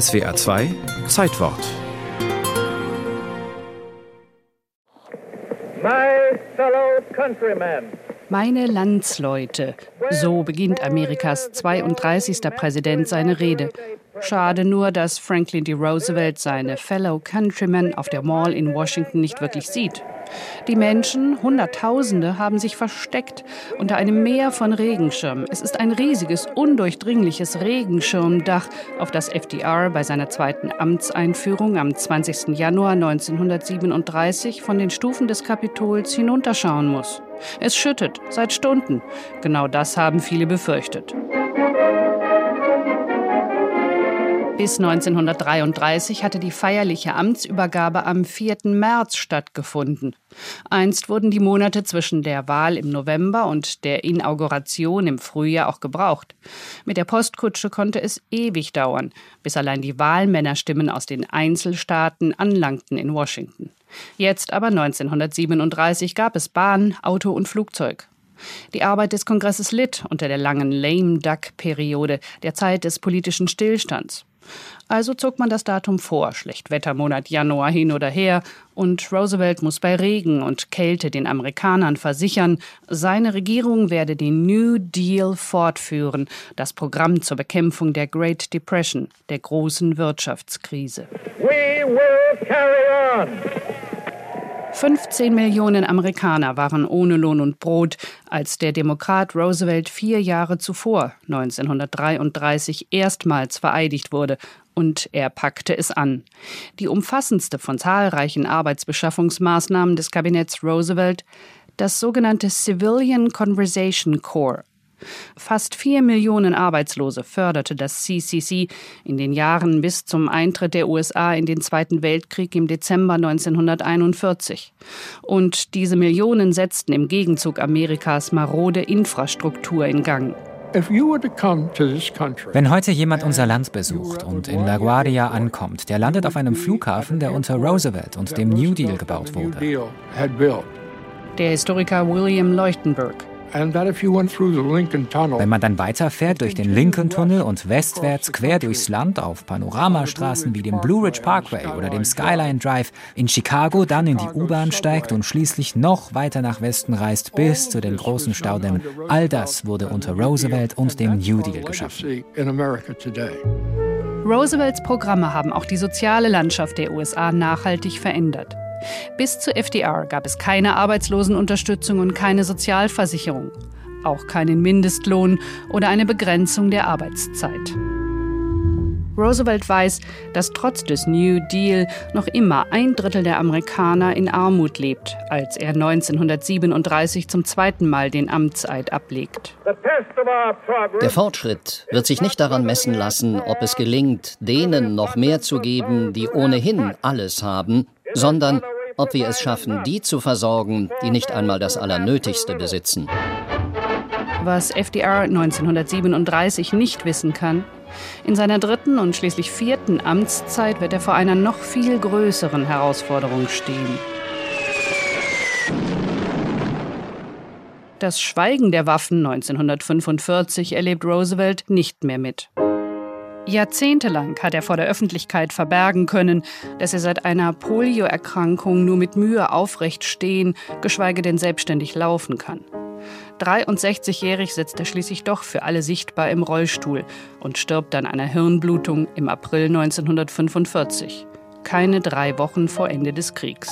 SWA 2 Zeitwort. My fellow countrymen. Meine Landsleute, so beginnt Amerikas 32. Präsident seine Rede. Schade nur, dass Franklin D. Roosevelt seine Fellow Countrymen auf der Mall in Washington nicht wirklich sieht. Die Menschen, Hunderttausende, haben sich versteckt unter einem Meer von Regenschirmen. Es ist ein riesiges, undurchdringliches Regenschirmdach, auf das FDR bei seiner zweiten Amtseinführung am 20. Januar 1937 von den Stufen des Kapitols hinunterschauen muss. Es schüttet seit Stunden. Genau das haben viele befürchtet. Bis 1933 hatte die feierliche Amtsübergabe am 4. März stattgefunden. Einst wurden die Monate zwischen der Wahl im November und der Inauguration im Frühjahr auch gebraucht. Mit der Postkutsche konnte es ewig dauern, bis allein die Wahlmännerstimmen aus den Einzelstaaten anlangten in Washington. Jetzt aber 1937 gab es Bahn, Auto und Flugzeug. Die Arbeit des Kongresses litt unter der langen Lame Duck-Periode, der Zeit des politischen Stillstands. Also zog man das Datum vor, Schlechtwettermonat Januar hin oder her, und Roosevelt muss bei Regen und Kälte den Amerikanern versichern, seine Regierung werde den New Deal fortführen, das Programm zur Bekämpfung der Great Depression, der großen Wirtschaftskrise. We will carry on. 15 Millionen Amerikaner waren ohne Lohn und Brot, als der Demokrat Roosevelt vier Jahre zuvor, 1933, erstmals vereidigt wurde. Und er packte es an. Die umfassendste von zahlreichen Arbeitsbeschaffungsmaßnahmen des Kabinetts Roosevelt, das sogenannte Civilian Conversation Corps, Fast vier Millionen Arbeitslose förderte das CCC in den Jahren bis zum Eintritt der USA in den Zweiten Weltkrieg im Dezember 1941. Und diese Millionen setzten im Gegenzug Amerikas marode Infrastruktur in Gang. Wenn heute jemand unser Land besucht und in LaGuardia ankommt, der landet auf einem Flughafen, der unter Roosevelt und dem New Deal gebaut wurde. Der Historiker William Leuchtenberg. Wenn man dann weiterfährt durch den Lincoln-Tunnel und westwärts quer durchs Land auf Panoramastraßen wie dem Blue Ridge Parkway oder dem Skyline Drive in Chicago dann in die U-Bahn steigt und schließlich noch weiter nach Westen reist bis zu den großen Staudämmen, all das wurde unter Roosevelt und dem New Deal geschaffen. Roosevelts Programme haben auch die soziale Landschaft der USA nachhaltig verändert. Bis zu FDR gab es keine Arbeitslosenunterstützung und keine Sozialversicherung, auch keinen Mindestlohn oder eine Begrenzung der Arbeitszeit. Roosevelt weiß, dass trotz des New Deal noch immer ein Drittel der Amerikaner in Armut lebt, als er 1937 zum zweiten Mal den Amtseid ablegt. Der Fortschritt wird sich nicht daran messen lassen, ob es gelingt, denen noch mehr zu geben, die ohnehin alles haben, sondern ob wir es schaffen, die zu versorgen, die nicht einmal das Allernötigste besitzen. Was FDR 1937 nicht wissen kann, in seiner dritten und schließlich vierten Amtszeit wird er vor einer noch viel größeren Herausforderung stehen. Das Schweigen der Waffen 1945 erlebt Roosevelt nicht mehr mit. Jahrzehntelang hat er vor der Öffentlichkeit verbergen können, dass er seit einer Polioerkrankung nur mit Mühe aufrecht stehen, geschweige denn selbstständig laufen kann. 63-jährig sitzt er schließlich doch für alle sichtbar im Rollstuhl und stirbt an einer Hirnblutung im April 1945, keine drei Wochen vor Ende des Kriegs.